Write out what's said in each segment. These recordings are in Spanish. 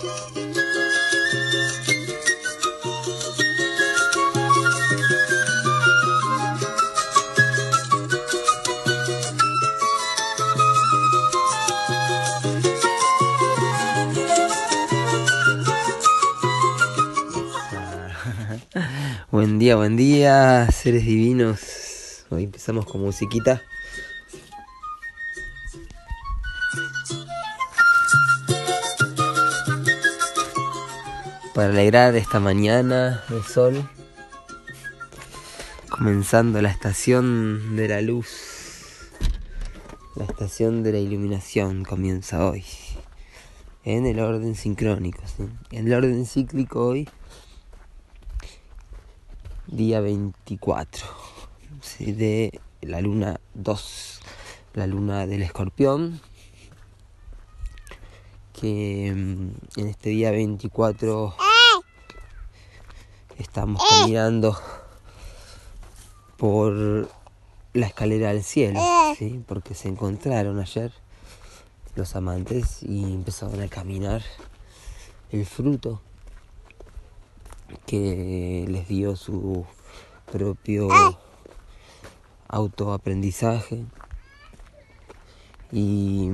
Buen día, buen día, seres divinos. Hoy empezamos con musiquita. Para alegrar esta mañana de sol, comenzando la estación de la luz, la estación de la iluminación comienza hoy, en el orden sincrónico, en el orden cíclico hoy día 24 de la luna 2, la luna del escorpión, que mm, en este día 24 estamos caminando por la escalera al cielo, ¿sí? porque se encontraron ayer los amantes y empezaron a caminar el fruto que les dio su propio autoaprendizaje. Y,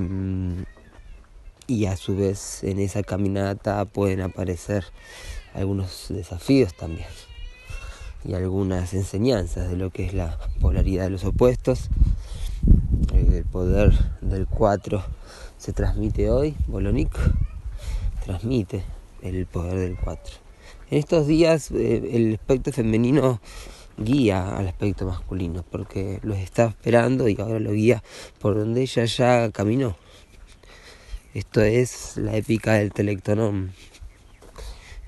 y a su vez en esa caminata pueden aparecer algunos desafíos también y algunas enseñanzas de lo que es la polaridad de los opuestos. El poder del 4 se transmite hoy, Bolonic transmite el poder del 4. En estos días eh, el aspecto femenino guía al aspecto masculino porque los está esperando y ahora lo guía por donde ella ya caminó. Esto es la épica del telectonón.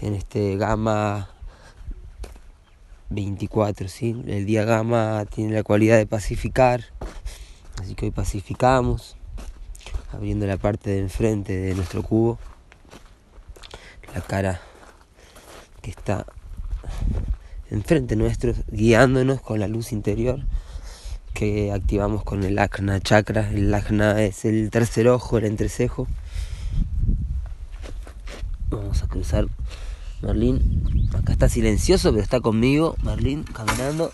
En este gamma 24, ¿sí? El día gamma tiene la cualidad de pacificar, así que hoy pacificamos, abriendo la parte de enfrente de nuestro cubo, la cara que está enfrente nuestro, guiándonos con la luz interior que activamos con el Ajna chakra. El Ajna es el tercer ojo, el entrecejo. Vamos a cruzar Merlín. Acá está silencioso, pero está conmigo. Merlín caminando.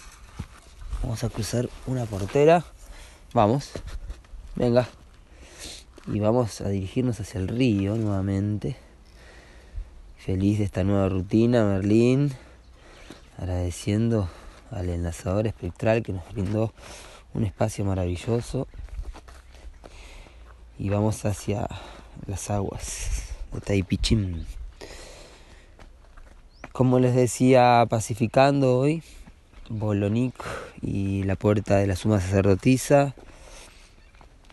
Vamos a cruzar una portera. Vamos. Venga. Y vamos a dirigirnos hacia el río nuevamente. Feliz de esta nueva rutina, Merlín. Agradeciendo al enlazador espectral que nos brindó un espacio maravilloso. Y vamos hacia las aguas de Taipichim. Como les decía, pacificando hoy, Bolonic y la puerta de la suma sacerdotisa,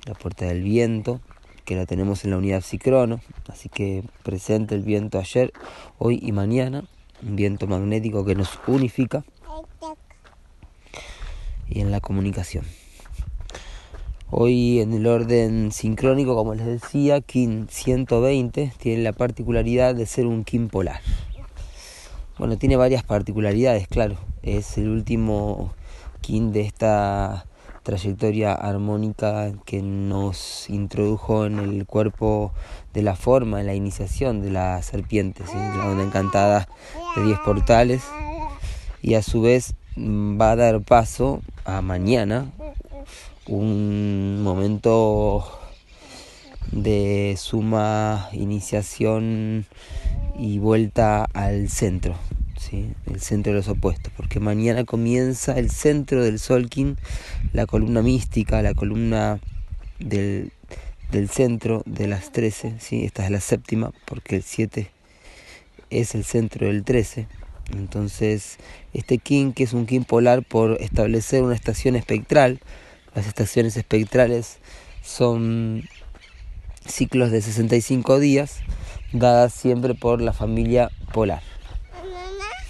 la puerta del viento, que la tenemos en la unidad psicrono, así que presente el viento ayer, hoy y mañana, un viento magnético que nos unifica y en la comunicación. Hoy en el orden sincrónico, como les decía, Kin 120 tiene la particularidad de ser un Kin polar. Bueno, tiene varias particularidades, claro. Es el último Kin de esta trayectoria armónica que nos introdujo en el cuerpo de la forma, en la iniciación de la serpiente, la onda encantada de 10 portales, y a su vez mm, va a dar paso a mañana, un momento de suma iniciación y vuelta al centro, el centro de los opuestos, porque mañana comienza el centro del Solkin, la columna mística, la columna del, centro de las 13, ¿sí? esta es la séptima, porque el 7 es el centro del 13. Entonces, este King, que es un King polar por establecer una estación espectral, las estaciones espectrales son ciclos de 65 días, dadas siempre por la familia polar.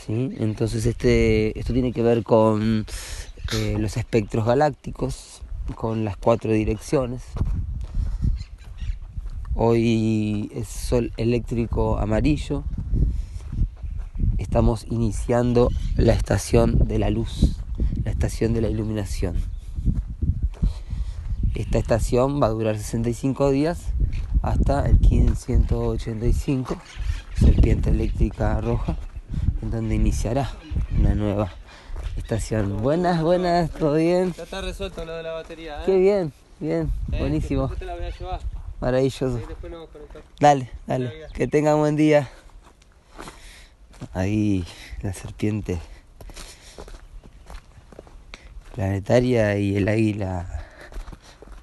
Entonces este, esto tiene que ver con eh, los espectros galácticos, con las cuatro direcciones. Hoy es sol eléctrico amarillo. Estamos iniciando la estación de la luz, la estación de la iluminación. Esta estación va a durar 65 días hasta el KIN 185, serpiente eléctrica roja, en donde iniciará una nueva estación. Buenas, buenas, ¿todo bien? Ya está resuelto lo de la batería, ¿eh? Qué bien, bien, Eh, buenísimo, te la voy a llevar. maravilloso. Sí, después nos. Dale, dale, que tengan buen día. Ahí la serpiente planetaria y el águila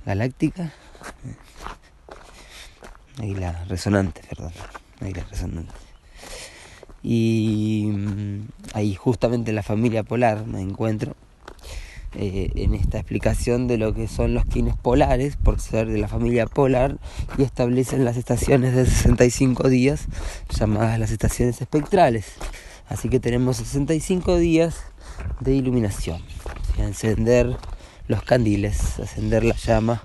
galáctica. Águila resonante, perdón. Águila resonante. Y mm, ahí justamente en la familia polar me encuentro eh, en esta explicación de lo que son los quines polares, por ser de la familia polar, y establecen las estaciones de 65 días, llamadas las estaciones espectrales. Así que tenemos 65 días de iluminación, encender los candiles, encender la llama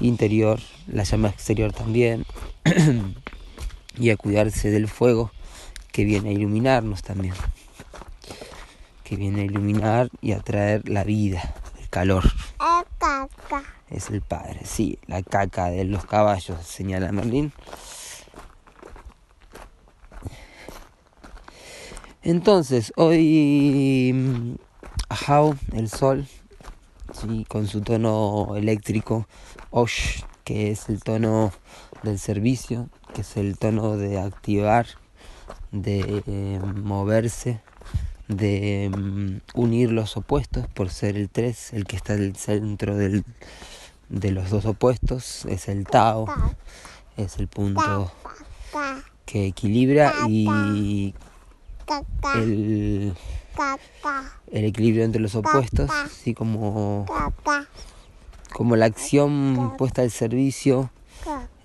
interior, la llama exterior también, y a cuidarse del fuego que viene a iluminarnos también que viene a iluminar y a traer la vida, el calor. Es el padre, sí, la caca de los caballos, señala Merlín. Entonces, hoy mm, Ajao, el sol, sí, con su tono eléctrico, Osh, que es el tono del servicio, que es el tono de activar, de eh, moverse, de mm, unir los opuestos por ser el 3, el que está en el centro del, de los dos opuestos, es el Tao, es el punto que equilibra y el, el equilibrio entre los opuestos, así como, como la acción puesta al servicio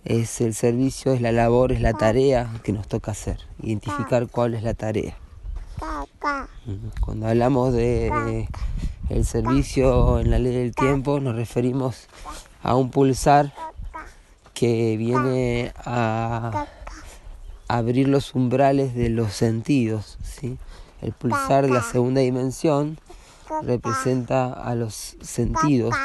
es el servicio, es la labor, es la tarea que nos toca hacer, identificar cuál es la tarea. Cuando hablamos de el servicio en la ley del tiempo, nos referimos a un pulsar que viene a abrir los umbrales de los sentidos. ¿sí? El pulsar de la segunda dimensión representa a los sentidos.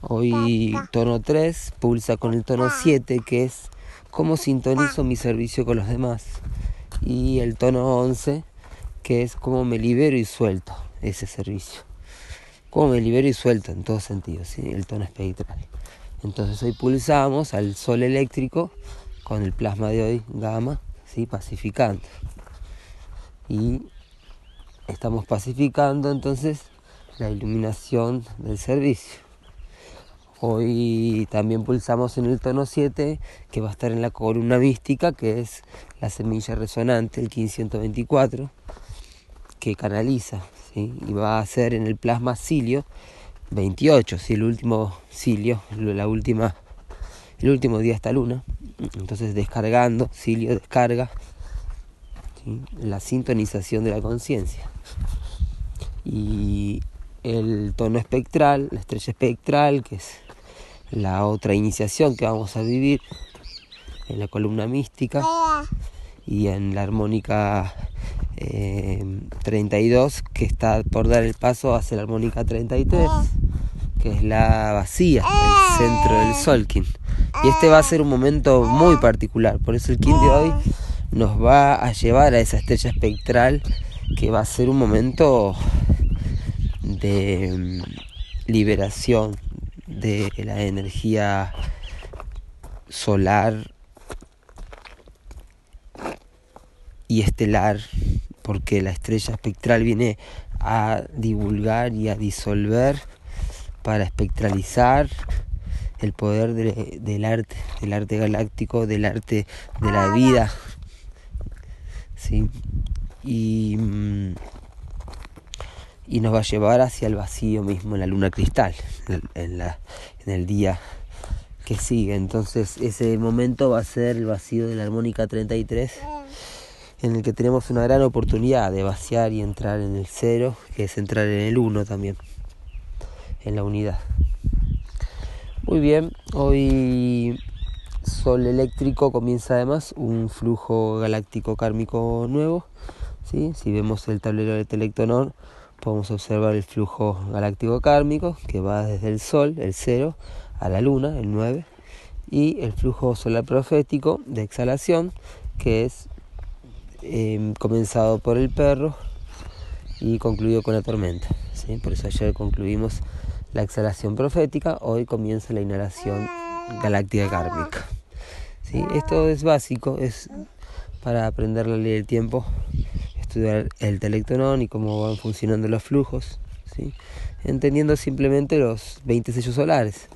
Hoy tono 3 pulsa con el tono 7, que es cómo sintonizo mi servicio con los demás. Y el tono 11 que es cómo me libero y suelto ese servicio. Cómo me libero y suelto en todos sentidos, ¿sí? el tono espectral. Entonces hoy pulsamos al sol eléctrico con el plasma de hoy, gamma, ¿sí? pacificando. Y estamos pacificando entonces la iluminación del servicio. Hoy también pulsamos en el tono 7, que va a estar en la columna mística, que es la semilla resonante, el 1524 que canaliza ¿sí? y va a ser en el plasma cilio 28, ¿sí? el último cilio, la última, el último día de esta luna. Entonces descargando, cilio descarga la sintonización de la conciencia. Y el tono espectral, la estrella espectral, que es la otra iniciación que vamos a vivir en la columna mística y en la armónica eh, 32 que está por dar el paso hacia la armónica 33 que es la vacía, el centro del Solkin. Y este va a ser un momento muy particular, por eso el King de hoy nos va a llevar a esa estrella espectral que va a ser un momento de mm, liberación de la energía solar y estelar porque la estrella espectral viene a divulgar y a disolver para espectralizar el poder de, del arte, del arte galáctico, del arte de la vida. ¿sí? Y, y nos va a llevar hacia el vacío mismo en la luna cristal, en, en el día que sigue. Entonces ese momento va a ser el vacío de la armónica 33 en el que tenemos una gran oportunidad de vaciar y entrar en el cero, que es entrar en el uno también, en la unidad. Muy bien, hoy Sol eléctrico comienza además un flujo galáctico kármico nuevo. ¿sí? Si vemos el tablero de Telectonor, podemos observar el flujo galáctico kármico que va desde el Sol, el cero, a la Luna, el 9, y el flujo solar profético de exhalación, que es em, comenzado por el perro y concluido con la tormenta. ¿sí? Por eso ayer concluimos la exhalación profética, hoy comienza la inhalación galáctica kármica. ¿sí? Esto es básico, es para aprender la ley del tiempo, estudiar el telectonón y cómo van funcionando los flujos, ¿sí? entendiendo simplemente los 20 sellos solares.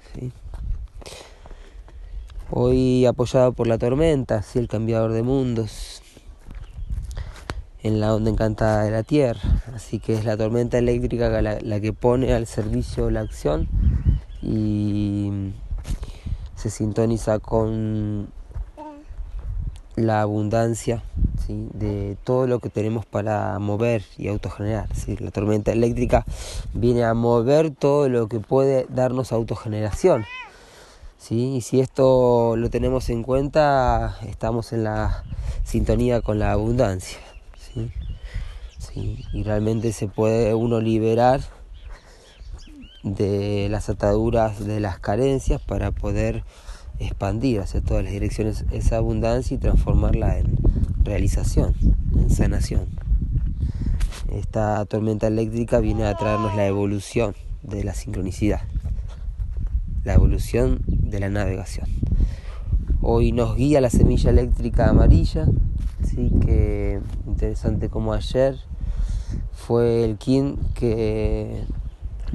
Hoy apoyado por la tormenta, el cambiador de mundos, en la onda encantada de la Tierra. Así que es la tormenta eléctrica la, la que pone al servicio la acción y se sintoniza con la abundancia ¿sí? de todo lo que tenemos para mover y autogenerar. ¿sí? La tormenta eléctrica viene a mover todo lo que puede darnos autogeneración. ¿sí? Y si esto lo tenemos en cuenta, estamos en la sintonía con la abundancia. Y realmente se puede uno liberar de las ataduras de las carencias para poder expandir hacia todas las direcciones esa abundancia y transformarla en realización, en sanación. Esta tormenta eléctrica viene a traernos la evolución de la sincronicidad, la evolución de la navegación. Hoy nos guía la semilla eléctrica amarilla, sí que interesante como ayer fue el King que,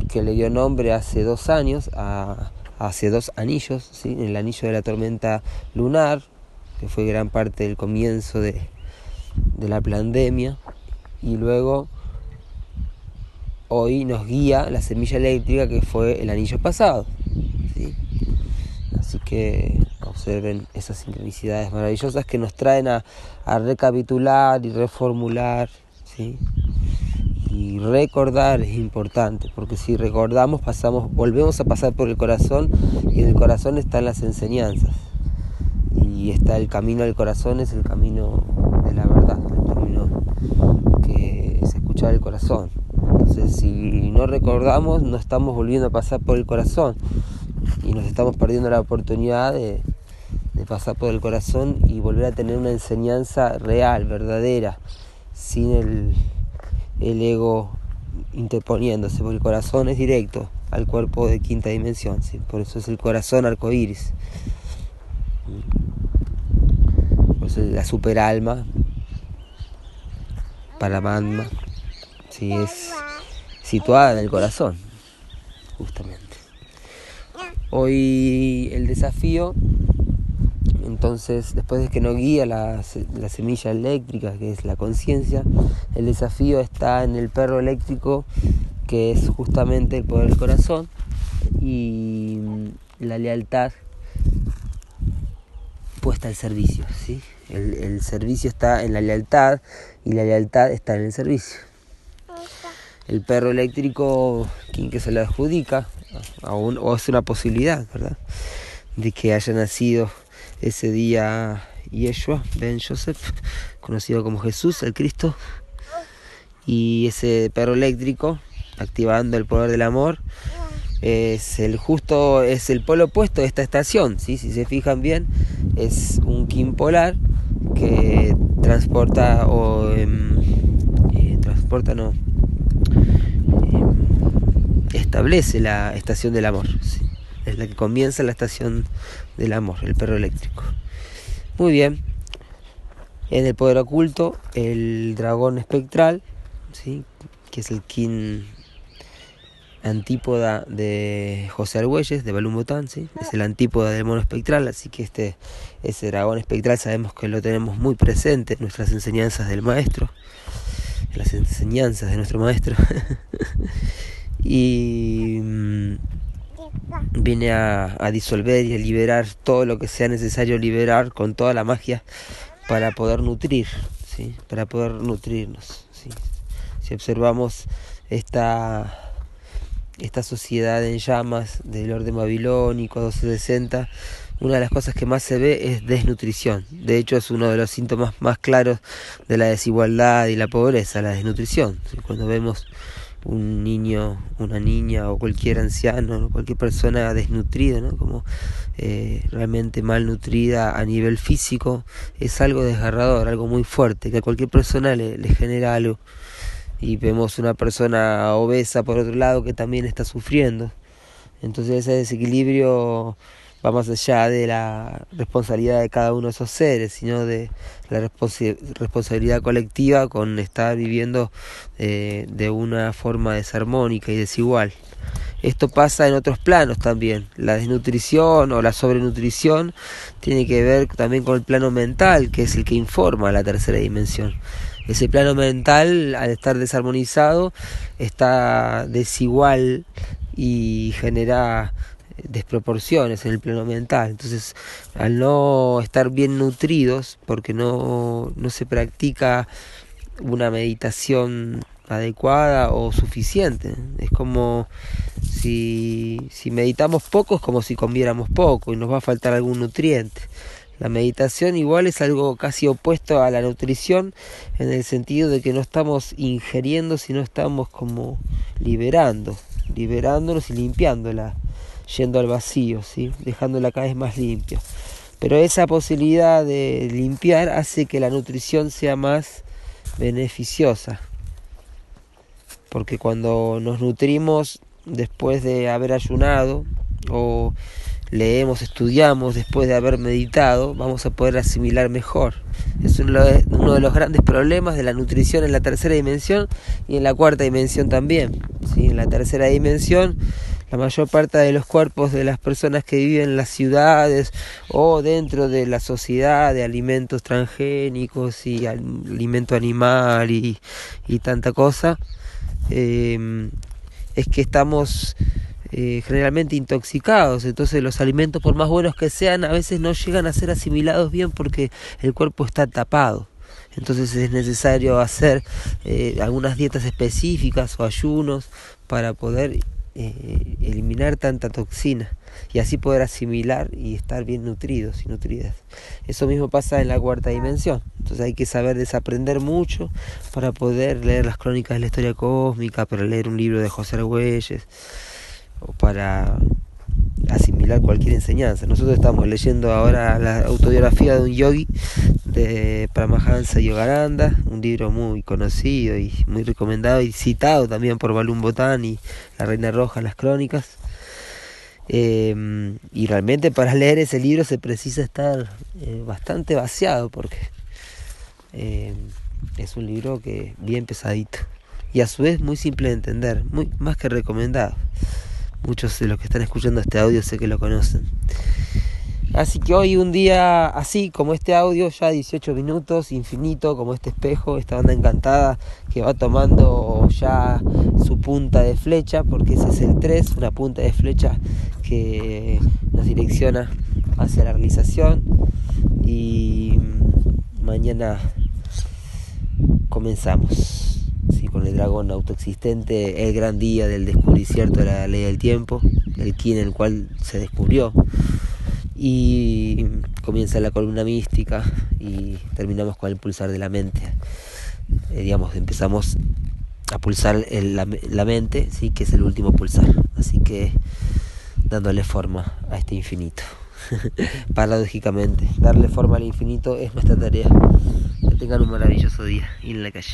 que le dio nombre hace dos años a hace dos anillos, ¿sí? el anillo de la tormenta lunar, que fue gran parte del comienzo de, de la pandemia, y luego hoy nos guía la semilla eléctrica que fue el anillo pasado. ¿sí? Así que observen esas sincronicidades maravillosas que nos traen a, recapitular y reformular. ¿sí? y recordar es importante, porque si recordamos pasamos, volvemos a pasar por el corazón y en el corazón están las enseñanzas. Y está el camino del corazón, es el camino de la verdad, el camino que es escuchar el corazón. Entonces si no recordamos, no estamos volviendo a pasar por el corazón y nos estamos perdiendo la oportunidad de, de pasar por el corazón y volver a tener una enseñanza real, verdadera, sin el ego interponiéndose, porque el corazón es directo al cuerpo de quinta dimensión, por eso es el corazón arcoíris. Por eso la superalma, Paramatma, ¿sí? es situada en el corazón, justamente. Hoy el desafío entonces, después de que nos guía la, la semilla eléctrica, que es la conciencia, el desafío está en el perro eléctrico, que es justamente el poder del corazón, y la lealtad puesta al servicio. ¿sí? El, servicio está en la lealtad y la lealtad está en el servicio. El perro eléctrico, quien que se lo adjudica, o es una posibilidad, ¿verdad? De que haya nacido ese día Yeshua Ben Joseph, conocido como Jesús, el Cristo, y ese perro eléctrico, activando el poder del amor, es el justo, es el polo opuesto de esta estación, ¿sí? si se fijan bien, es un Kim polar que transporta o em, eh, transporta no em, establece la estación del amor. es la que comienza la estación del amor, el perro eléctrico. Muy bien. En el poder oculto, el dragón espectral, ¿sí? que es el kin antípoda de José Argüelles, de Balum Botán, ¿sí? es el antípoda del mono espectral, así que este, ese dragón espectral sabemos que lo tenemos muy presente en nuestras enseñanzas del maestro, en las enseñanzas de nuestro maestro. y mm, viene a, disolver y a liberar todo lo que sea necesario liberar con toda la magia para poder nutrir, ¿sí? para poder nutrirnos. Si observamos esta, esta sociedad en llamas del orden babilónico 1260, una de las cosas que más se ve es desnutrición. De hecho, es uno de los síntomas más claros de la desigualdad y la pobreza, la desnutrición. Cuando vemos un niño, una niña o cualquier anciano, cualquier persona desnutrida, ¿no? como eh, realmente malnutrida a nivel físico, es algo desgarrador, algo muy fuerte, que a cualquier persona le, le genera algo. Y vemos una persona obesa por otro lado que también está sufriendo. Entonces ese desequilibrio va más allá de la responsabilidad de cada uno de esos seres, sino de la responsabilidad colectiva con estar viviendo eh, de una forma desarmónica y desigual. Esto pasa en otros planos también. La desnutrición o la sobrenutrición tiene que ver también con el plano mental, que es el que informa la tercera dimensión. Ese plano mental, al estar desarmonizado, está desigual y genera desproporciones en el plano mental. Entonces, al no estar bien nutridos, porque no, no se practica una meditación adecuada o suficiente. Es como si, si meditamos poco, es como si comiéramos poco y nos va a faltar algún nutriente. La meditación igual es algo casi opuesto a la nutrición en el sentido de que no estamos ingiriendo, sino estamos como liberando, liberándonos y limpiándola yendo al vacío, ¿sí? dejándola cada vez más limpia. Pero esa posibilidad de limpiar hace que la nutrición sea más beneficiosa. Porque cuando nos nutrimos después de haber ayunado o leemos, estudiamos después de haber meditado, vamos a poder asimilar mejor. Es uno de los grandes problemas de la nutrición en la tercera dimensión y en la cuarta dimensión también. ¿sí? En la tercera dimensión la mayor parte de los cuerpos de las personas que viven en las ciudades o dentro de la sociedad de alimentos transgénicos y alimento animal y, tanta cosa, em, es que estamos eh, generalmente intoxicados, entonces los alimentos por más buenos que sean a veces no llegan a ser asimilados bien porque el cuerpo está tapado. Entonces es necesario hacer eh, algunas dietas específicas o ayunos para poder eh, eliminar tanta toxina y así poder asimilar y estar bien nutridos y nutridas. Eso mismo pasa en la cuarta dimensión. Entonces hay que saber desaprender mucho para poder leer las crónicas de la historia cósmica, para leer un libro de José Argüelles o para asimilar cualquier enseñanza. Nosotros estamos leyendo ahora la autobiografía de un yogi de Paramahansa Yogaranda, un libro muy conocido y muy recomendado y citado también por Balún Botán y La Reina Roja, las crónicas. Eh, y realmente para leer ese libro se precisa estar eh, bastante vaciado porque eh, es un libro que bien pesadito y a su vez muy simple de entender, muy más que recomendado. Muchos de los que están escuchando este audio sé que lo conocen. Así que hoy un día así como este audio, ya 18 minutos, infinito, como este espejo, esta banda encantada que va tomando ya su punta de flecha, porque ese es el 3, una punta de flecha que nos direcciona hacia la realización. Y mañana comenzamos con el dragón autoexistente, el gran día del descubrimiento de la ley del tiempo, el quien en el cual se descubrió. Y comienza la columna mística y terminamos con el pulsar de la mente. Eh, digamos, empezamos a pulsar la, la, mente, sí, que es el último pulsar. Así que dándole forma a este infinito. Paradójicamente, darle forma al infinito es nuestra tarea. Que tengan un maravilloso día y en la calle.